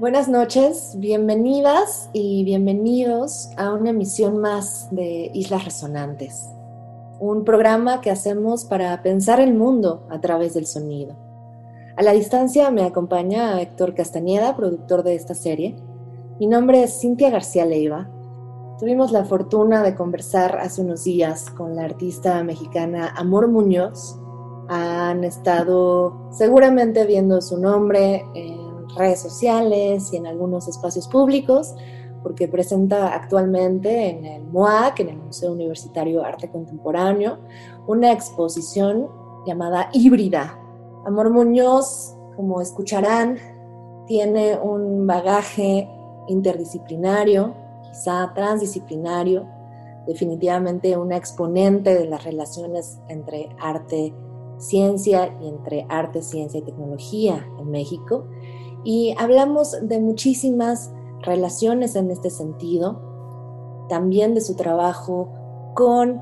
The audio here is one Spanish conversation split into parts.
Buenas noches, bienvenidas y bienvenidos a una emisión más de Islas Resonantes, un programa que hacemos para pensar el mundo a través del sonido. A la distancia me acompaña Héctor Castañeda, productor de esta serie. Mi nombre es Cintia García Leiva. Tuvimos la fortuna de conversar hace unos días con la artista mexicana Amor Muñoz. Han estado seguramente viendo su nombre en redes sociales y en algunos espacios públicos, porque presenta actualmente en el MUAC, en el Museo Universitario Arte Contemporáneo, una exposición llamada Híbrida. Amor Muñoz, como escucharán, tiene un bagaje interdisciplinario, quizá transdisciplinario, definitivamente una exponente de las relaciones entre arte, ciencia y entre arte, ciencia y tecnología en México y hablamos de muchísimas relaciones en este sentido, también de su trabajo con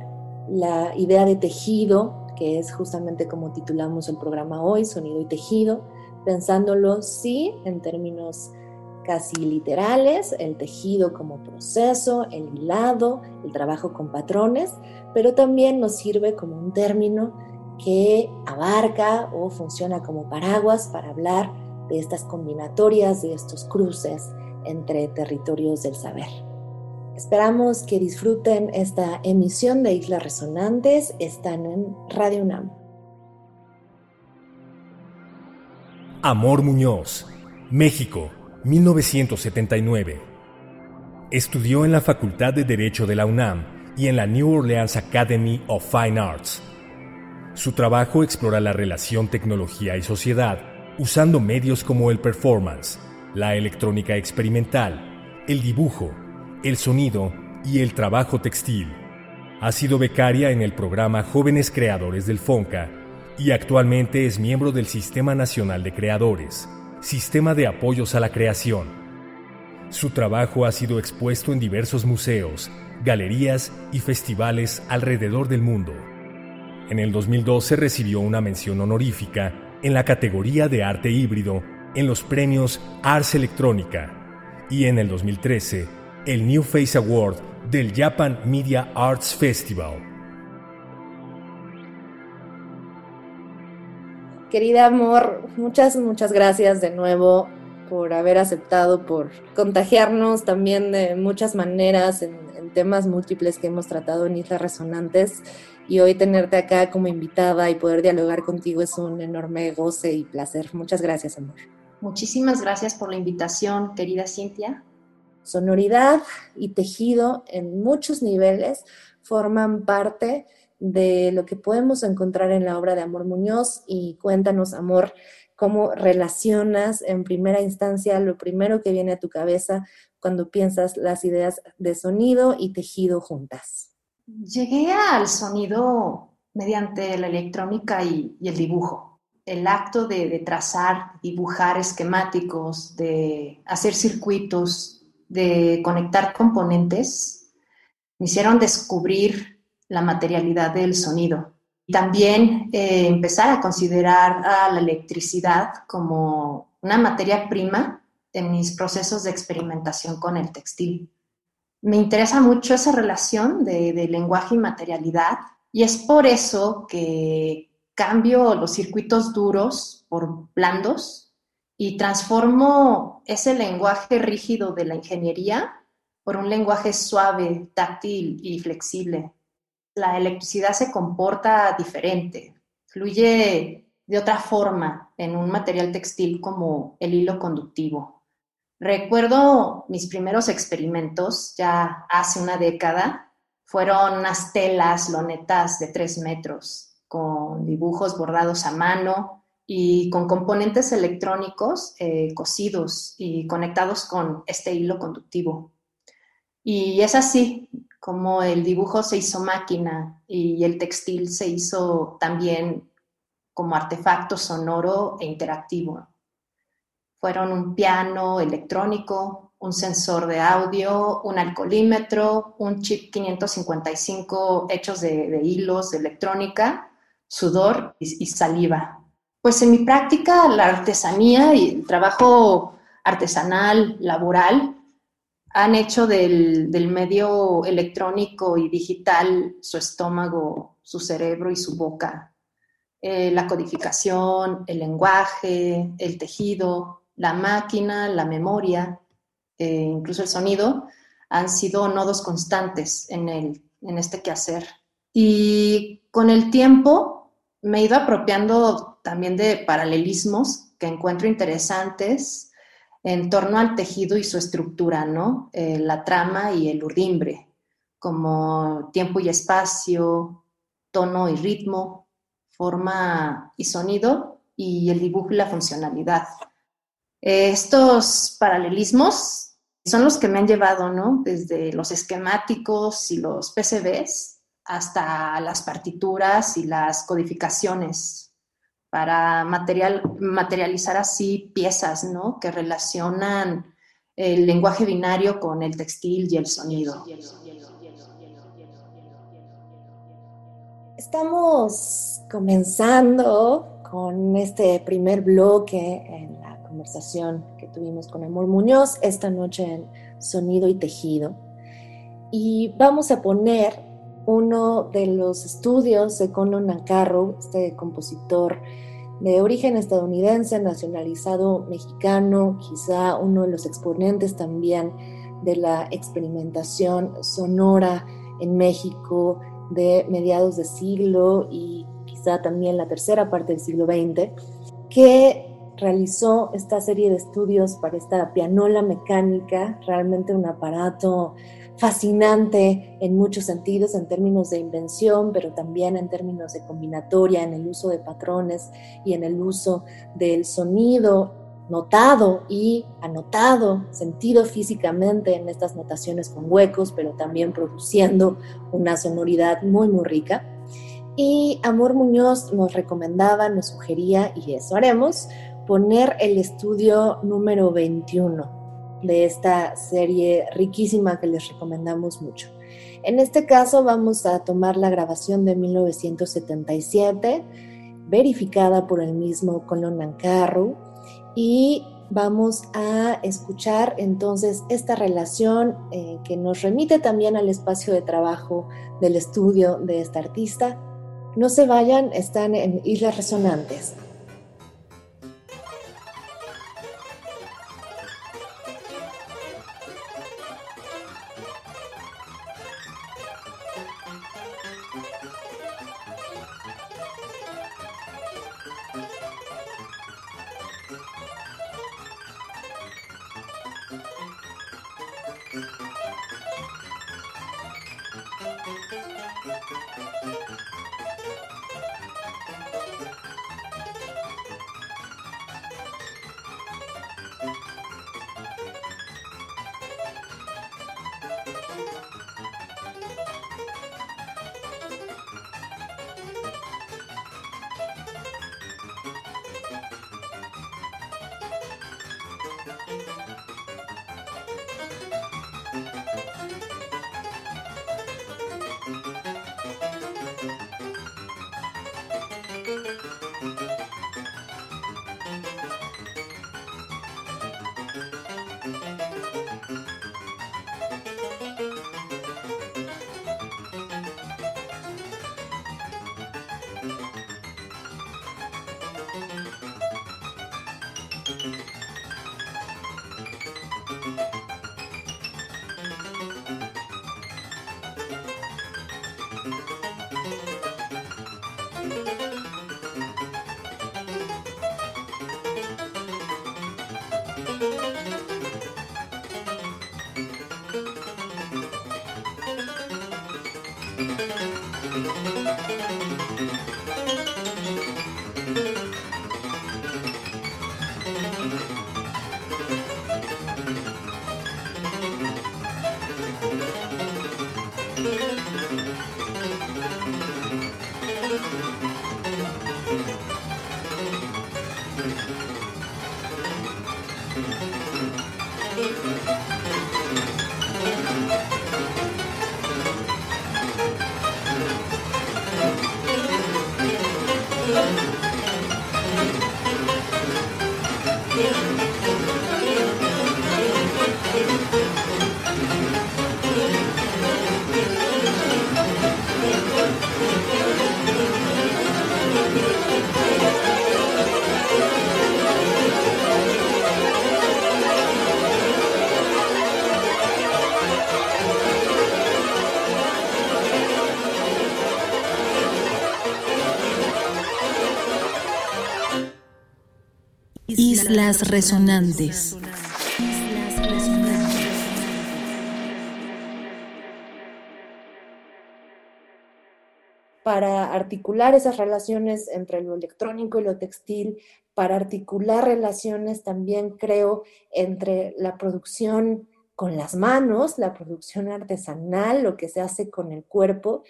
la idea de tejido, que es justamente como titulamos el programa hoy, Sonido y Tejido, pensándolo sí en términos casi literales, el tejido como proceso, el hilado, el trabajo con patrones, pero también nos sirve como un término que abarca o funciona como paraguas para hablar de estas combinatorias, de estos cruces entre territorios del saber. Esperamos que disfruten esta emisión de Islas Resonantes. Están en Radio UNAM. Amor Muñoz, México, 1979. Estudió en la Facultad de Derecho de la UNAM y en la New Orleans Academy of Fine Arts. Su trabajo explora la relación tecnología y sociedad usando medios como el performance, la electrónica experimental, el dibujo, el sonido y el trabajo textil. Ha sido becaria en el programa Jóvenes Creadores del FONCA y actualmente es miembro del Sistema Nacional de Creadores, Sistema de Apoyos a la Creación. Su trabajo ha sido expuesto en diversos museos, galerías y festivales alrededor del mundo. En el 2012 recibió una mención honorífica en la categoría de arte híbrido en los premios Ars Electrónica y en el 2013 el New Face Award del Japan Media Arts Festival. Querida amor, muchas, muchas gracias de nuevo por haber aceptado, por contagiarnos también de muchas maneras en, en temas múltiples que hemos tratado en Islas Resonantes y hoy tenerte acá como invitada y poder dialogar contigo es un enorme goce y placer. Muchas gracias, amor. Muchísimas gracias por la invitación, querida Cintia. Sonoridad y tejido en muchos niveles forman parte de lo que podemos encontrar en la obra de Amor Muñoz y cuéntanos, amor, cómo relacionas en primera instancia lo primero que viene a tu cabeza cuando piensas las ideas de sonido y tejido juntas. Llegué al sonido mediante la electrónica y, el dibujo. El acto de, trazar, dibujar esquemáticos, de hacer circuitos, de conectar componentes, me hicieron descubrir la materialidad del sonido. También eh, empezar a considerar a la electricidad como una materia prima en mis procesos de experimentación con el textil me interesa mucho esa relación de, lenguaje y materialidad y es por eso que cambio los circuitos duros por blandos y transformo ese lenguaje rígido de la ingeniería por un lenguaje suave, táctil y flexible. La electricidad se comporta diferente, fluye de otra forma en un material textil como el hilo conductivo. Recuerdo mis primeros experimentos ya hace una década. Fueron unas telas, lonetas de tres metros, con dibujos bordados a mano y con componentes electrónicos eh, cosidos y conectados con este hilo conductivo. Y es así como el dibujo se hizo máquina y el textil se hizo también como artefacto sonoro e interactivo. Fueron un piano electrónico, un sensor de audio, un alcoholímetro, un chip 555 hechos de, hilos de electrónica, sudor y, saliva. Pues en mi práctica la artesanía y el trabajo artesanal, laboral, han hecho del, medio electrónico y digital su estómago, su cerebro y su boca. Eh, la codificación, el lenguaje, el tejido, la máquina, la memoria, eh, incluso el sonido, han sido nodos constantes en, el, en este quehacer. Y con el tiempo me he ido apropiando también de paralelismos que encuentro interesantes en torno al tejido y su estructura, ¿no? Eh, la trama y el urdimbre, como tiempo y espacio, tono y ritmo, forma y sonido, y el dibujo y la funcionalidad. Estos paralelismos son los que me han llevado, ¿no? Desde los esquemáticos y los PCBs hasta las partituras y las codificaciones para material, materializar así piezas, ¿no? Que relacionan el lenguaje binario con el textil y el sonido. Estamos comenzando con este primer bloque en conversación que tuvimos con Amor Muñoz esta noche en Sonido y Tejido. Y vamos a poner uno de los estudios de Conlon Nancarrow, este compositor de origen estadounidense, nacionalizado mexicano, quizá uno de los exponentes también de la experimentación sonora en México de mediados de siglo y quizá también la tercera parte del siglo XX, que realizó esta serie de estudios para esta pianola mecánica, realmente un aparato fascinante en muchos sentidos, en términos de invención, pero también en términos de combinatoria, en el uso de patrones y en el uso del sonido notado y anotado, sentido físicamente en estas notaciones con huecos, pero también produciendo una sonoridad muy, muy rica. Y Amor Muñoz nos recomendaba, nos sugería, y eso haremos, poner el estudio número 21 de esta serie riquísima que les recomendamos mucho. En este caso vamos a tomar la grabación de 1977, verificada por el mismo Colon Nancarro, y vamos a escuchar entonces esta relación eh, que nos remite también al espacio de trabajo del estudio de esta artista. No se vayan, están en Islas Resonantes. Islas Resonantes. Para articular esas relaciones entre lo electrónico y lo textil, para articular relaciones también creo entre la producción con las manos, la producción artesanal, lo que se hace con el cuerpo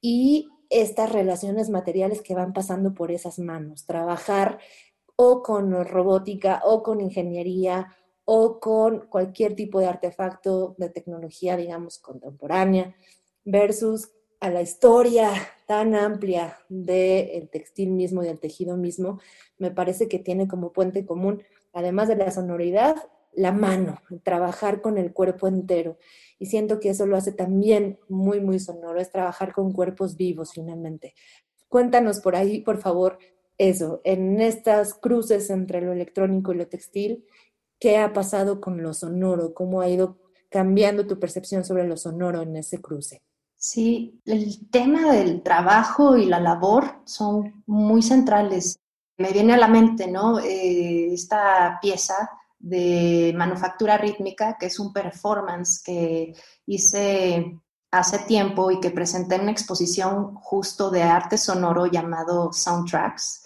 y estas relaciones materiales que van pasando por esas manos. Trabajar o con robótica o con ingeniería o con cualquier tipo de artefacto de tecnología, digamos, contemporánea, versus a la historia tan amplia del textil mismo y del tejido mismo, me parece que tiene como puente común, además de la sonoridad, la mano, trabajar con el cuerpo entero. Y siento que eso lo hace también muy, muy sonoro, es trabajar con cuerpos vivos finalmente. Cuéntanos por ahí, por favor, eso, en estas cruces entre lo electrónico y lo textil, ¿qué ha pasado con lo sonoro? ¿Cómo ha ido cambiando tu percepción sobre lo sonoro en ese cruce? Sí, el tema del trabajo y la labor son muy centrales. Me viene a la mente, ¿no? Eh, esta pieza de manufactura rítmica, que es un performance que hice hace tiempo y que presenté en una exposición justo de arte sonoro llamado Soundtracks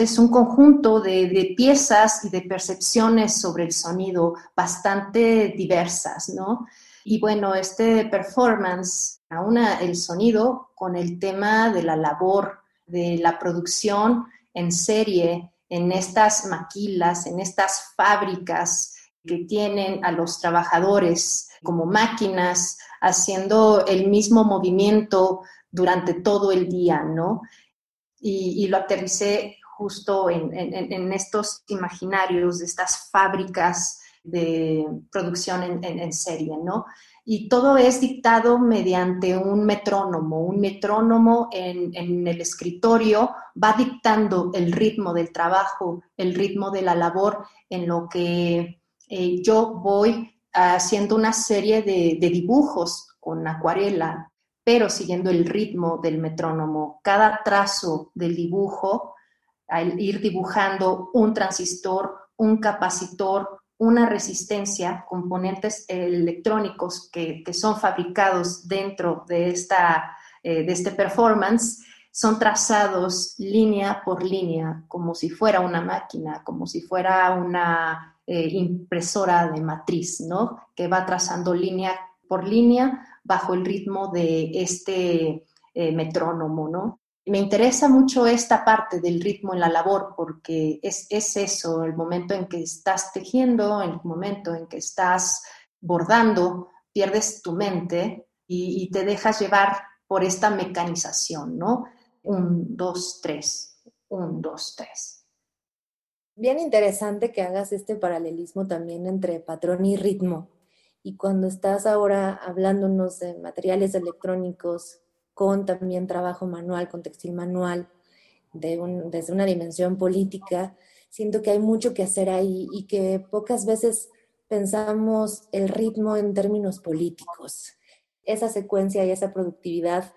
es un conjunto de, piezas y de percepciones sobre el sonido bastante diversas, ¿no? Y bueno, este performance aúna el sonido con el tema de la labor, de la producción en serie, en estas maquilas, en estas fábricas que tienen a los trabajadores como máquinas haciendo el mismo movimiento durante todo el día, ¿no? Y, y lo aterricé justo en, estos imaginarios de estas fábricas de producción en, serie, ¿no? Y todo es dictado mediante un metrónomo. Un metrónomo en, el escritorio va dictando el ritmo del trabajo, el ritmo de la labor, en lo que eh, yo voy haciendo una serie de, de dibujos con acuarela, pero siguiendo el ritmo del metrónomo. Cada trazo del dibujo al ir dibujando un transistor, un capacitor, una resistencia, componentes electrónicos que, son fabricados dentro de, esta, eh, de este performance, son trazados línea por línea, como si fuera una máquina, como si fuera una eh, impresora de matriz, ¿no? Que va trazando línea por línea bajo el ritmo de este eh, metrónomo, ¿no? Me interesa mucho esta parte del ritmo en la labor porque es, eso, el momento en que estás tejiendo, el momento en que estás bordando, pierdes tu mente y, te dejas llevar por esta mecanización, ¿no? Un, dos, tres, un, dos, tres. Bien interesante que hagas este paralelismo también entre patrón y ritmo. Y cuando estás ahora hablándonos de materiales electrónicos con también trabajo manual, con textil manual, desde una dimensión política, siento que hay mucho que hacer ahí y que pocas veces pensamos el ritmo en términos políticos. Esa secuencia y esa productividad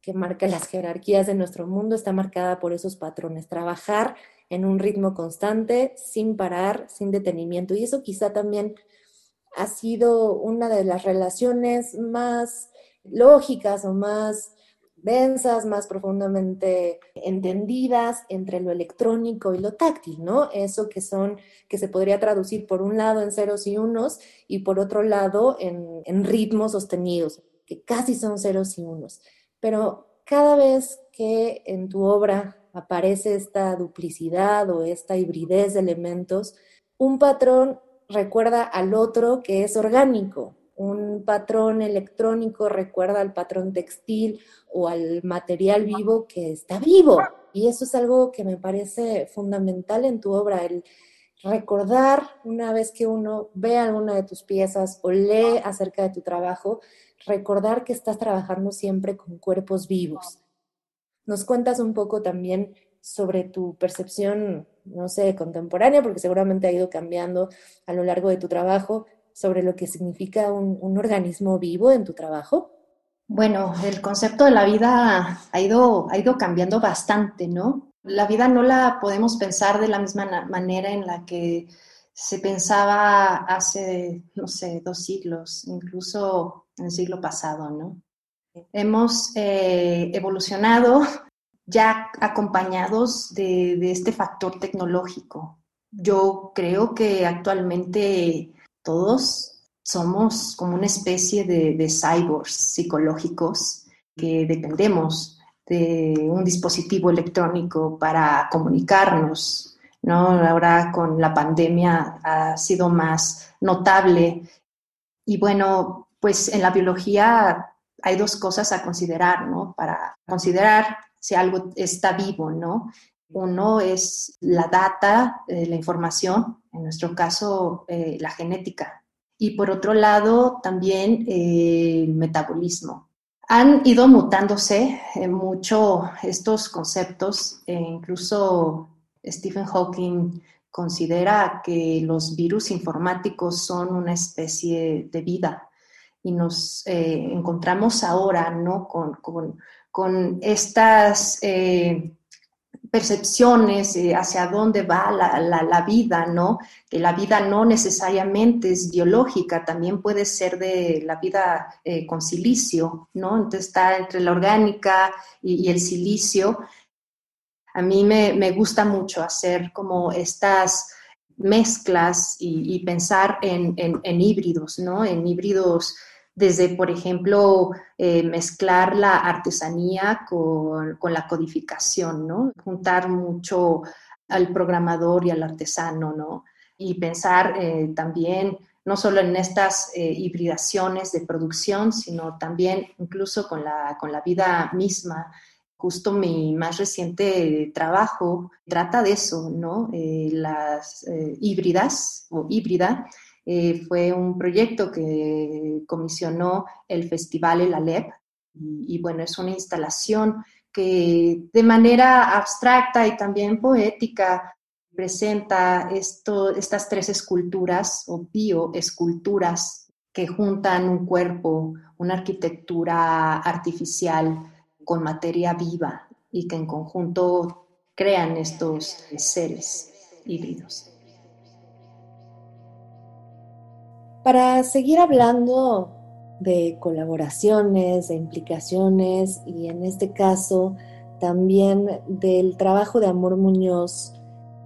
que marca las jerarquías de nuestro mundo está marcada por esos patrones. Trabajar en un ritmo constante, sin parar, sin detenimiento. Y eso quizá también ha sido una de las relaciones más lógicas o más densas, más profundamente entendidas entre lo electrónico y lo táctil, ¿no? Eso que son, que se podría traducir por un lado en ceros y unos y por otro lado en, en ritmos sostenidos, que casi son ceros y unos. Pero cada vez que en tu obra aparece esta duplicidad o esta hibridez de elementos, un patrón recuerda al otro que es orgánico. Un patrón electrónico recuerda al patrón textil o al material vivo que está vivo. Y eso es algo que me parece fundamental en tu obra, el recordar una vez que uno ve alguna de tus piezas o lee acerca de tu trabajo, recordar que estás trabajando siempre con cuerpos vivos. Nos cuentas un poco también sobre tu percepción, no sé, contemporánea, porque seguramente ha ido cambiando a lo largo de tu trabajo, sobre lo que significa un, un organismo vivo en tu trabajo. Bueno, el concepto de la vida ha ido, ha ido cambiando bastante, ¿no? La vida no la podemos pensar de la misma manera en la que se pensaba hace, no sé, dos siglos, incluso en el siglo pasado, ¿no? Hemos eh, evolucionado ya acompañados de, este factor tecnológico. Yo creo que actualmente todos somos como una especie de, cyborgs psicológicos que dependemos de un dispositivo electrónico para comunicarnos, ¿no? Ahora con la pandemia ha sido más notable. Y bueno, pues en la biología hay dos cosas a considerar, ¿no? Para considerar si algo está vivo, ¿no? Uno es la data, eh, la información, en nuestro caso eh, la genética. Y por otro lado, también eh, el metabolismo. Han ido mutándose mucho estos conceptos, e incluso Stephen Hawking considera que los virus informáticos son una especie de vida y nos encontramos ahora ¿no? con, con con estas percepciones eh, hacia dónde va la, vida, ¿no? Que la vida no necesariamente es biológica, también puede ser de la vida eh, con silicio, ¿no? Entonces está entre la orgánica y, el silicio. A mí me, gusta mucho hacer como estas mezclas y, pensar en, en, híbridos, ¿no? En híbridos desde, por ejemplo, eh, mezclar la artesanía con, la codificación, ¿no? Juntar mucho al programador y al artesano, ¿no? Y pensar eh, también no solo en estas eh, hibridaciones de producción, sino también incluso con la, con la vida misma. Justo mi más reciente trabajo trata de eso, ¿no? las híbridas o híbrida eh, fue un proyecto que comisionó el Festival El Alep y, y, bueno, es una instalación que de manera abstracta y también poética presenta estas tres esculturas o bioesculturas que juntan un cuerpo, una arquitectura artificial con materia viva y que en conjunto crean estos seres híbridos. Para seguir hablando de colaboraciones, de implicaciones y en este caso también del trabajo de Amor Muñoz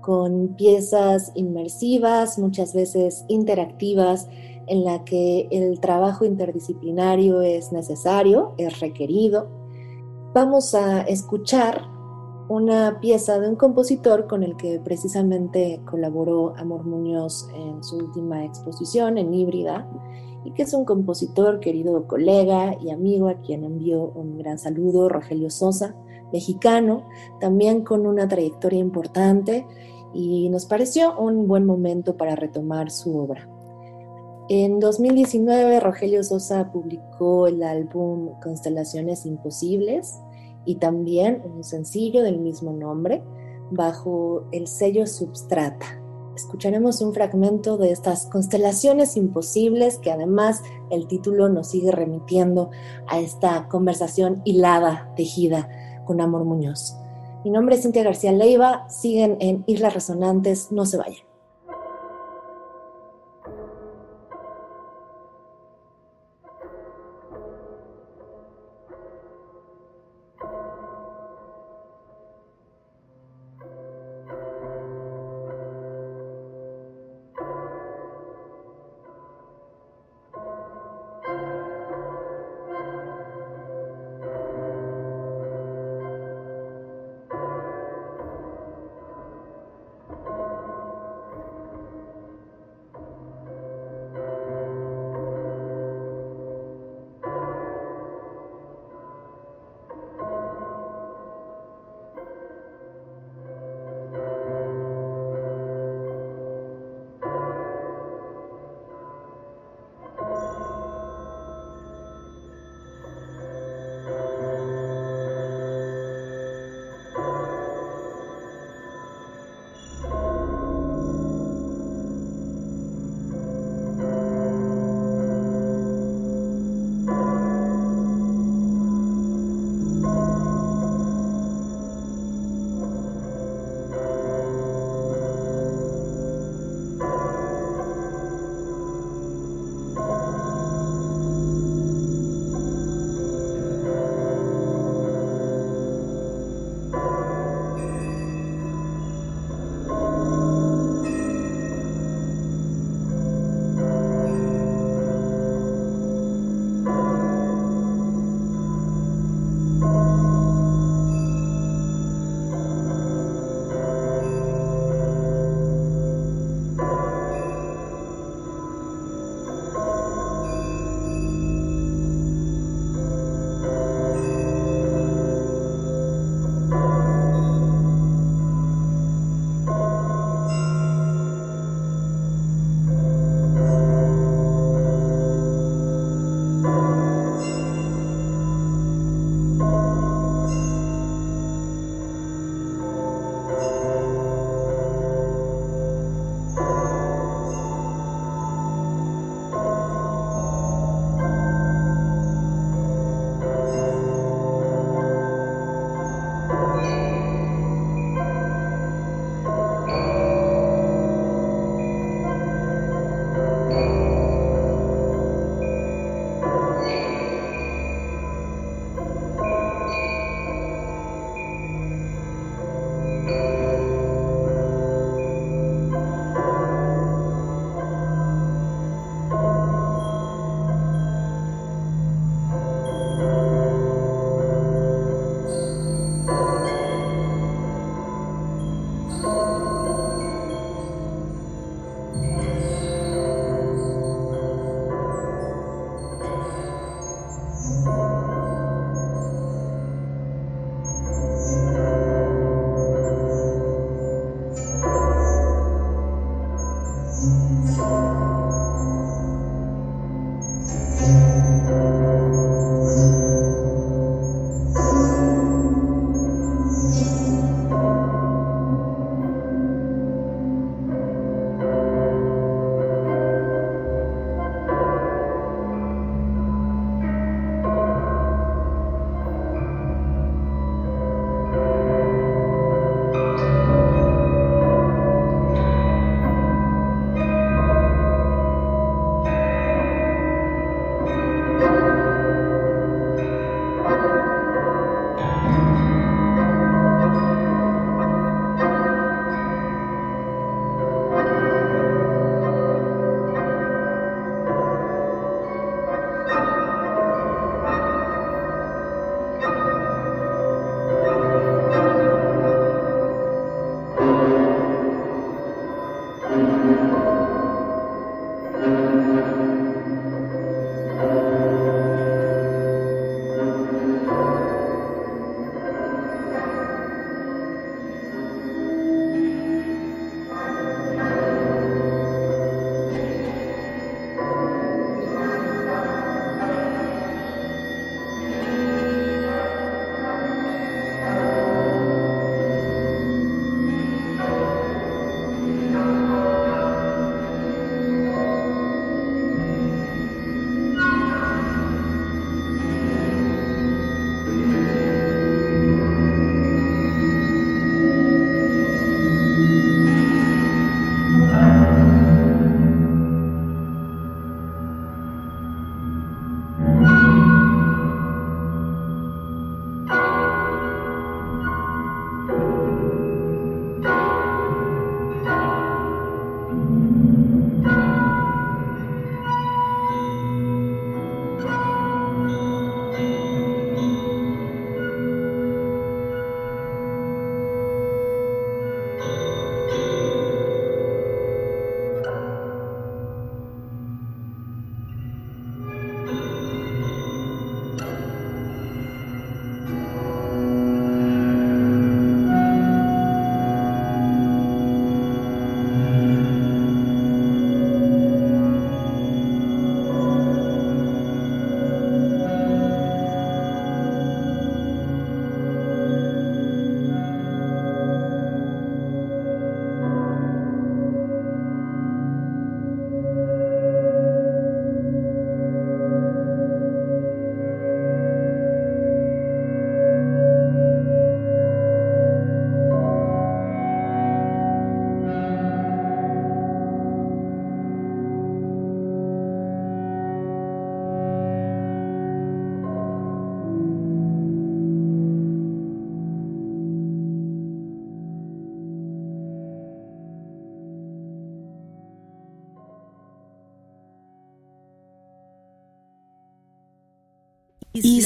con piezas inmersivas, muchas veces interactivas, en la que el trabajo interdisciplinario es necesario, es requerido. Vamos a escuchar una pieza de un compositor con el que precisamente colaboró Amor Muñoz en su última exposición en Híbrida y que es un compositor, querido colega y amigo a quien envió un gran saludo, Rogelio Sosa, mexicano, también con una trayectoria importante y nos pareció un buen momento para retomar su obra. En 2019, Rogelio Sosa publicó el álbum Constelaciones Imposibles, y también un sencillo del mismo nombre bajo el sello Substrata. Escucharemos un fragmento de estas constelaciones imposibles que además el título nos sigue remitiendo a esta conversación hilada, tejida con Amor Muñoz. Mi nombre es Cintia García Leiva, siguen en Islas Resonantes, no se vayan.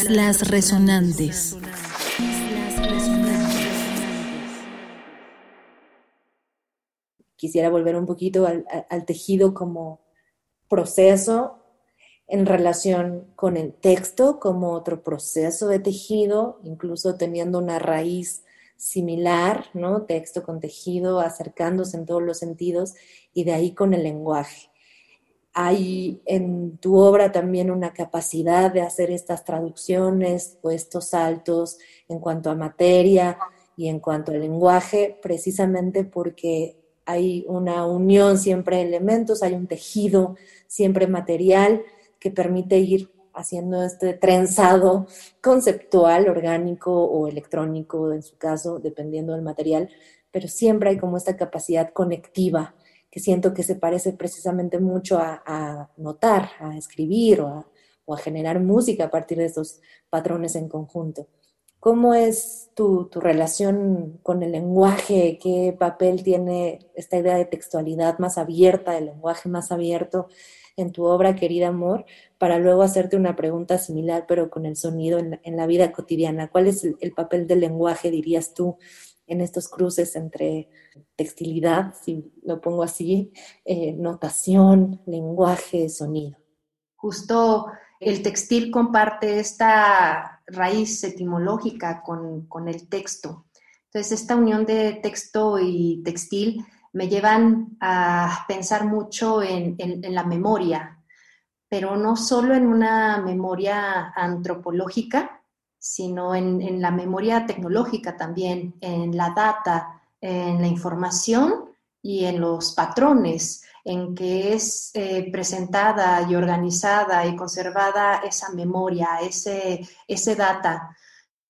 Islas Resonantes. Quisiera volver un poquito al, tejido como proceso en relación con el texto como otro proceso de tejido, incluso teniendo una raíz similar, ¿no? Texto con tejido, acercándose en todos los sentidos, y de ahí con el lenguaje hay en tu obra también una capacidad de hacer estas traducciones o estos saltos en cuanto a materia y en cuanto al lenguaje, precisamente porque hay una unión siempre de elementos, hay un tejido siempre material que permite ir haciendo este trenzado conceptual, orgánico o electrónico en su caso, dependiendo del material, pero siempre hay como esta capacidad conectiva que siento que se parece precisamente mucho a, notar, a escribir o a, generar música a partir de estos patrones en conjunto. ¿Cómo es tu, tu, relación con el lenguaje? ¿Qué papel tiene esta idea de textualidad más abierta, el lenguaje más abierto en tu obra, querida amor? Para luego hacerte una pregunta similar, pero con el sonido en la, vida cotidiana. ¿Cuál es el papel del lenguaje, dirías tú, en estos cruces entre textilidad, si lo pongo así, eh, notación, lenguaje, sonido. Justo el textil comparte esta raíz etimológica con, el texto. Entonces, esta unión de texto y textil me llevan a pensar mucho en, la memoria, pero no solo en una memoria antropológica, sino en, la memoria tecnológica también, en la data, en la información y en los patrones en que es eh, presentada y organizada y conservada esa memoria, ese, ese data.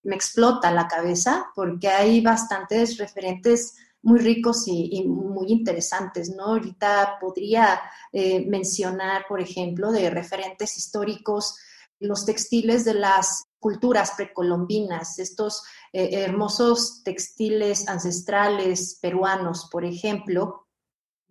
Me explota la cabeza porque hay bastantes referentes muy ricos y, muy interesantes, ¿no? Ahorita podría eh, mencionar, por ejemplo, de referentes históricos, los textiles de las culturas precolombinas, estos eh, hermosos textiles ancestrales peruanos, por ejemplo,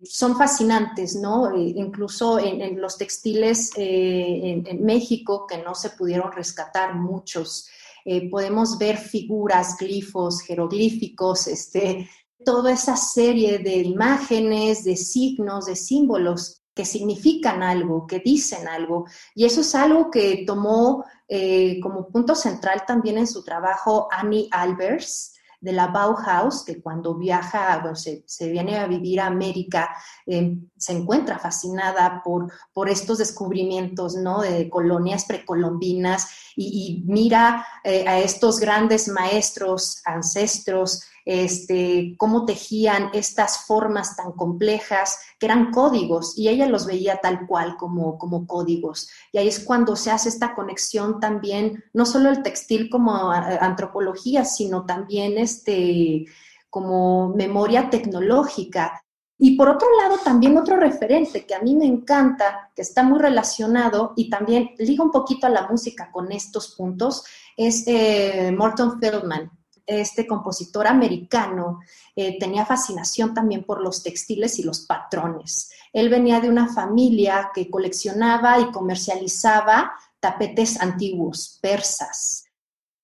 son fascinantes, ¿no? E incluso en, los textiles eh, en, México, que no se pudieron rescatar muchos, eh, podemos ver figuras, glifos, jeroglíficos, este, toda esa serie de imágenes, de signos, de símbolos que significan algo, que dicen algo. Y eso es algo que tomó eh, como punto central también en su trabajo Annie Albers de la Bauhaus, que cuando viaja, se, viene a vivir a América, eh, se encuentra fascinada por, por estos descubrimientos ¿no? de colonias precolombinas y, mira eh, a estos grandes maestros, ancestros, este, cómo tejían estas formas tan complejas que eran códigos y ella los veía tal cual como, como códigos. Y ahí es cuando se hace esta conexión también, no solo el textil como antropología, sino también este, como memoria tecnológica. Y por otro lado, también otro referente que a mí me encanta, que está muy relacionado y también liga un poquito a la música con estos puntos, es eh, Morton Feldman este compositor americano eh, tenía fascinación también por los textiles y los patrones. Él venía de una familia que coleccionaba y comercializaba tapetes antiguos, persas.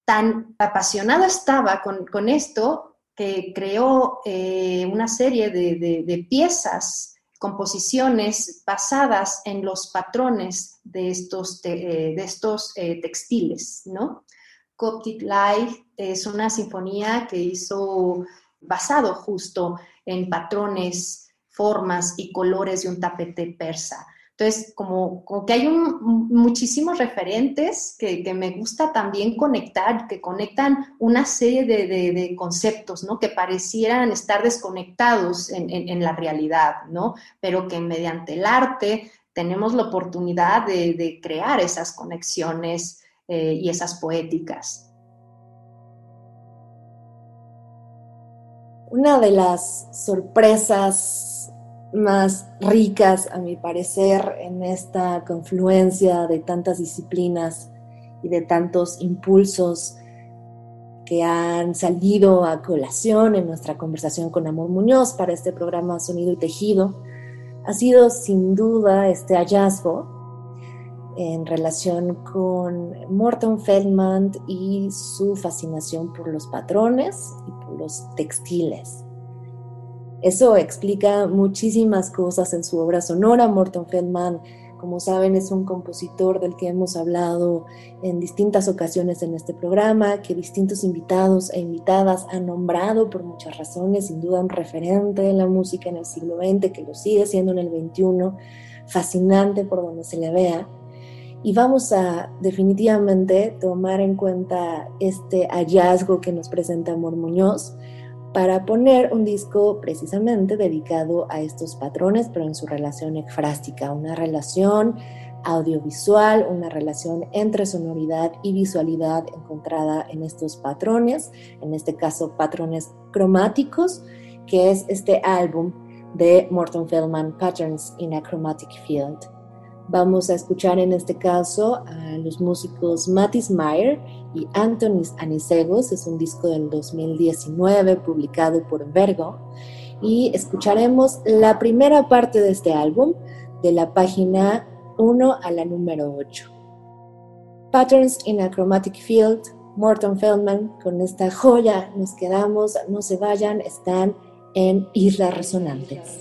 Tan apasionado estaba con, esto que creó eh, una serie de, piezas, composiciones basadas en los patrones de estos, eh, de estos textiles, ¿no? Coptic Life es una sinfonía que hizo basado justo en patrones, formas y colores de un tapete persa. Entonces, como, que hay muchísimos referentes que, me gusta también conectar, que conectan una serie de, conceptos, ¿no? Que parecieran estar desconectados en, la realidad, ¿no? Pero que mediante el arte tenemos la oportunidad de crear esas conexiones eh, y esas poéticas. Una de las sorpresas más ricas, a mi parecer, en esta confluencia de tantas disciplinas y de tantos impulsos que han salido a colación en nuestra conversación con Amor Muñoz para este programa Sonido y Tejido, ha sido sin duda este hallazgo en relación con Morton Feldman y su fascinación por los patrones y por los textiles. Eso explica muchísimas cosas en su obra sonora. Morton Feldman, como saben, es un compositor del que hemos hablado en distintas ocasiones en este programa, que distintos invitados e invitadas han nombrado por muchas razones, sin duda un referente de la música en el siglo XX, que lo sigue siendo en el XXI, fascinante por donde se le vea. Y vamos a definitivamente tomar en cuenta este hallazgo que nos presenta Amor Muñoz para poner un disco precisamente dedicado a estos patrones, pero en su relación ekfrástica, una relación audiovisual, una relación entre sonoridad y visualidad encontrada en estos patrones, en este caso patrones cromáticos, que es este álbum de Morton Feldman, Patterns in a Chromatic Field. Vamos a escuchar en este caso a los músicos Matis Meyer y Antonis Anisegos. Es un disco del 2019 publicado por Vergo. Y escucharemos la primera parte de este álbum, de la página 1 a la número 8. Patterns in a Chromatic Field, Morton Feldman. Con esta joya nos quedamos, no se vayan, están en Islas Resonantes.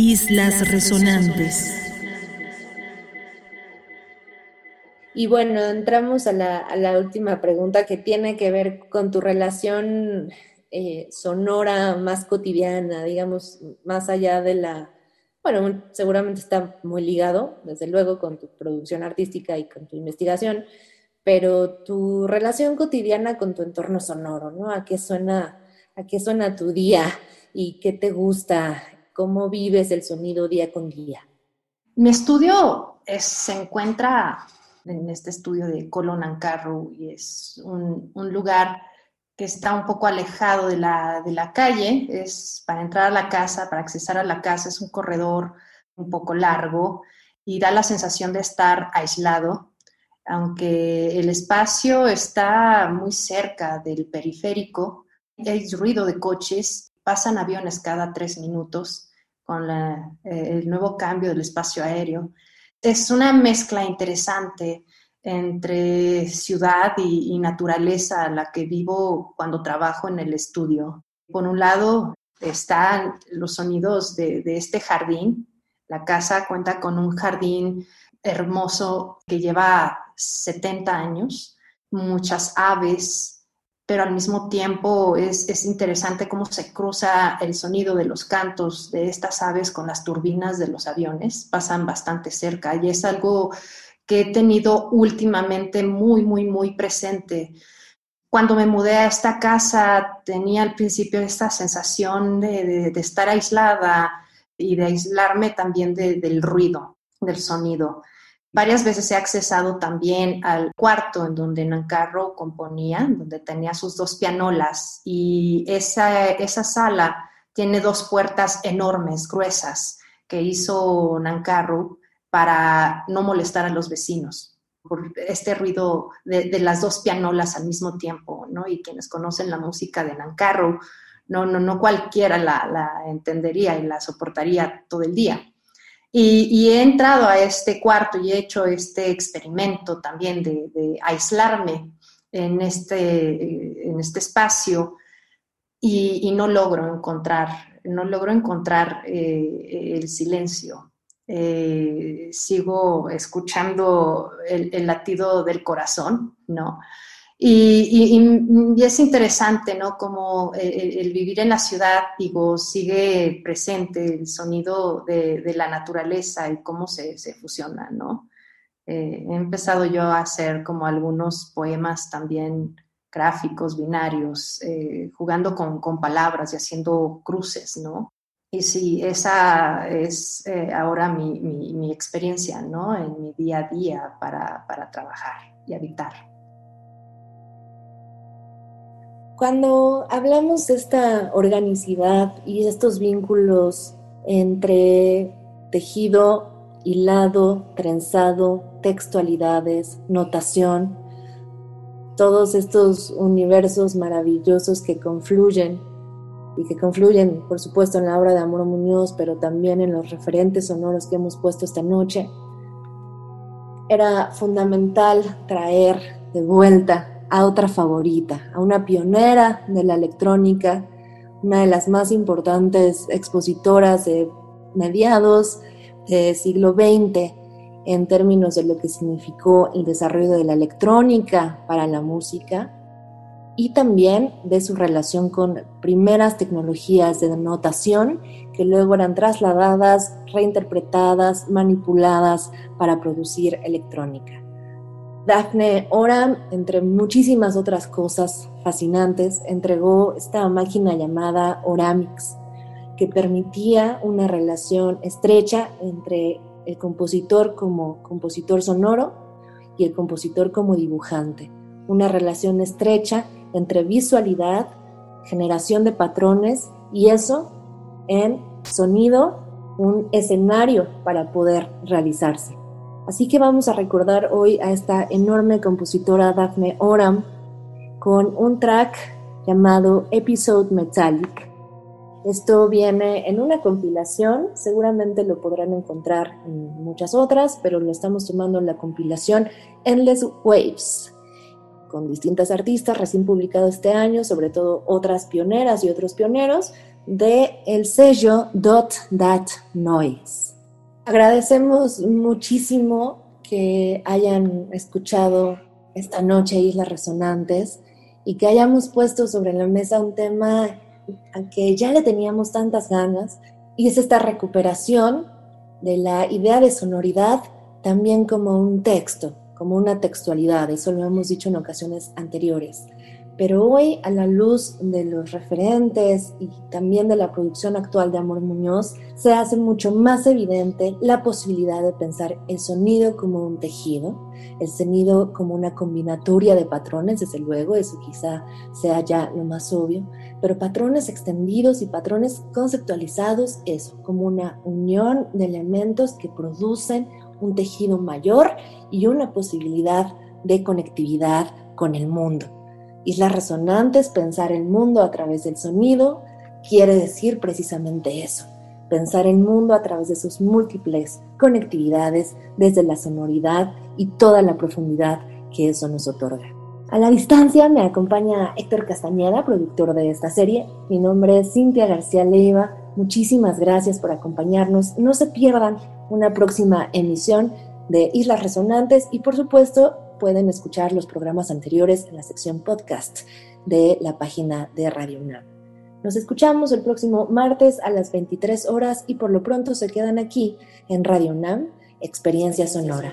Islas Resonantes. Y bueno, entramos a la, última pregunta que tiene que ver con tu relación eh, sonora más cotidiana, digamos, más allá de la, bueno, seguramente está muy ligado, desde luego, con tu producción artística y con tu investigación, pero tu relación cotidiana con tu entorno sonoro, ¿no? ¿A qué suena, a qué suena tu día y qué te gusta ¿Cómo vives el sonido día con día? Mi estudio se encuentra en este estudio de Colón Ancarru y es un, lugar que está un poco alejado de la, de la calle. Es para entrar a la casa, para accesar a la casa, es un corredor un poco largo y da la sensación de estar aislado, aunque el espacio está muy cerca del periférico. Hay ruido de coches, pasan aviones cada tres minutos con eh, el nuevo cambio del espacio aéreo. Es una mezcla interesante entre ciudad y, naturaleza la que vivo cuando trabajo en el estudio. Por un lado están los sonidos de este jardín. La casa cuenta con un jardín hermoso que lleva 70 años, muchas aves, pero al mismo tiempo es, interesante cómo se cruza el sonido de los cantos de estas aves con las turbinas de los aviones, pasan bastante cerca y es algo que he tenido últimamente muy, muy, muy presente. Cuando me mudé a esta casa tenía al principio esta sensación de, estar aislada y de aislarme también del ruido, del sonido. Varias veces he accesado también al cuarto en donde Nancarro componía, donde tenía sus dos pianolas y esa, esa sala tiene dos puertas enormes, gruesas, que hizo Nancarro para no molestar a los vecinos por este ruido de, las dos pianolas al mismo tiempo, ¿no? Y quienes conocen la música de Nancarro, no, no, no cualquiera la, la entendería y la soportaría todo el día. Y, he entrado a este cuarto y he hecho este experimento también de, aislarme en este, en este espacio y, no logro encontrar, no logro encontrar eh, el silencio. Eh, sigo escuchando el, el, latido del corazón, ¿no? Y, es interesante, ¿no? Como el, vivir en la ciudad, digo, sigue presente el sonido de, la naturaleza y cómo se, se fusiona, ¿no? Eh, he empezado yo a hacer como algunos poemas también gráficos, binarios, eh, jugando con, con, palabras y haciendo cruces, ¿no? Y sí, esa es eh, ahora mi, mi, mi, experiencia, ¿no? En mi día a día para, para trabajar y habitar. Cuando hablamos de esta organicidad y estos vínculos entre tejido, hilado, trenzado, textualidades, notación, todos estos universos maravillosos que confluyen y que confluyen, por supuesto, en la obra de Amor Muñoz, pero también en los referentes sonoros que hemos puesto esta noche, era fundamental traer de vuelta a otra favorita, a una pionera de la electrónica, una de las más importantes expositoras de mediados del siglo XX en términos de lo que significó el desarrollo de la electrónica para la música y también de su relación con primeras tecnologías de notación que luego eran trasladadas, reinterpretadas, manipuladas para producir electrónica. Daphne Oram, entre muchísimas otras cosas fascinantes, entregó esta máquina llamada Oramix, que permitía una relación estrecha entre el compositor como compositor sonoro y el compositor como dibujante. Una relación estrecha entre visualidad, generación de patrones y eso en sonido, un escenario para poder realizarse. Así que vamos a recordar hoy a esta enorme compositora Daphne Oram con un track llamado Episode Metallic. Esto viene en una compilación, seguramente lo podrán encontrar en muchas otras, pero lo estamos tomando en la compilación Endless Waves, con distintas artistas recién publicado este año, sobre todo otras pioneras y otros pioneros, de el sello Dot That Noise. Agradecemos muchísimo que hayan escuchado esta noche Islas Resonantes y que hayamos puesto sobre la mesa un tema que ya le teníamos tantas ganas y es esta recuperación de la idea de sonoridad también como un texto, como una textualidad, eso lo hemos dicho en ocasiones anteriores. Pero hoy, a la luz de los referentes y también de la producción actual de Amor Muñoz, se hace mucho más evidente la posibilidad de pensar el sonido como un tejido, el sonido como una combinatoria de patrones, desde luego, eso quizá sea ya lo más obvio, pero patrones extendidos y patrones conceptualizados, eso, como una unión de elementos que producen un tejido mayor y una posibilidad de conectividad con el mundo. Islas resonantes, pensar el mundo a través del sonido, quiere decir precisamente eso, pensar el mundo a través de sus múltiples conectividades desde la sonoridad y toda la profundidad que eso nos otorga. A la distancia me acompaña Héctor Castañeda, productor de esta serie. Mi nombre es Cintia García Leiva. Muchísimas gracias por acompañarnos. No se pierdan una próxima emisión de Islas Resonantes y por supuesto pueden escuchar los programas anteriores en la sección podcast de la página de Radio UNAM. Nos escuchamos el próximo martes a las 23 horas y por lo pronto se quedan aquí en Radio UNAM, Experiencia Sonora.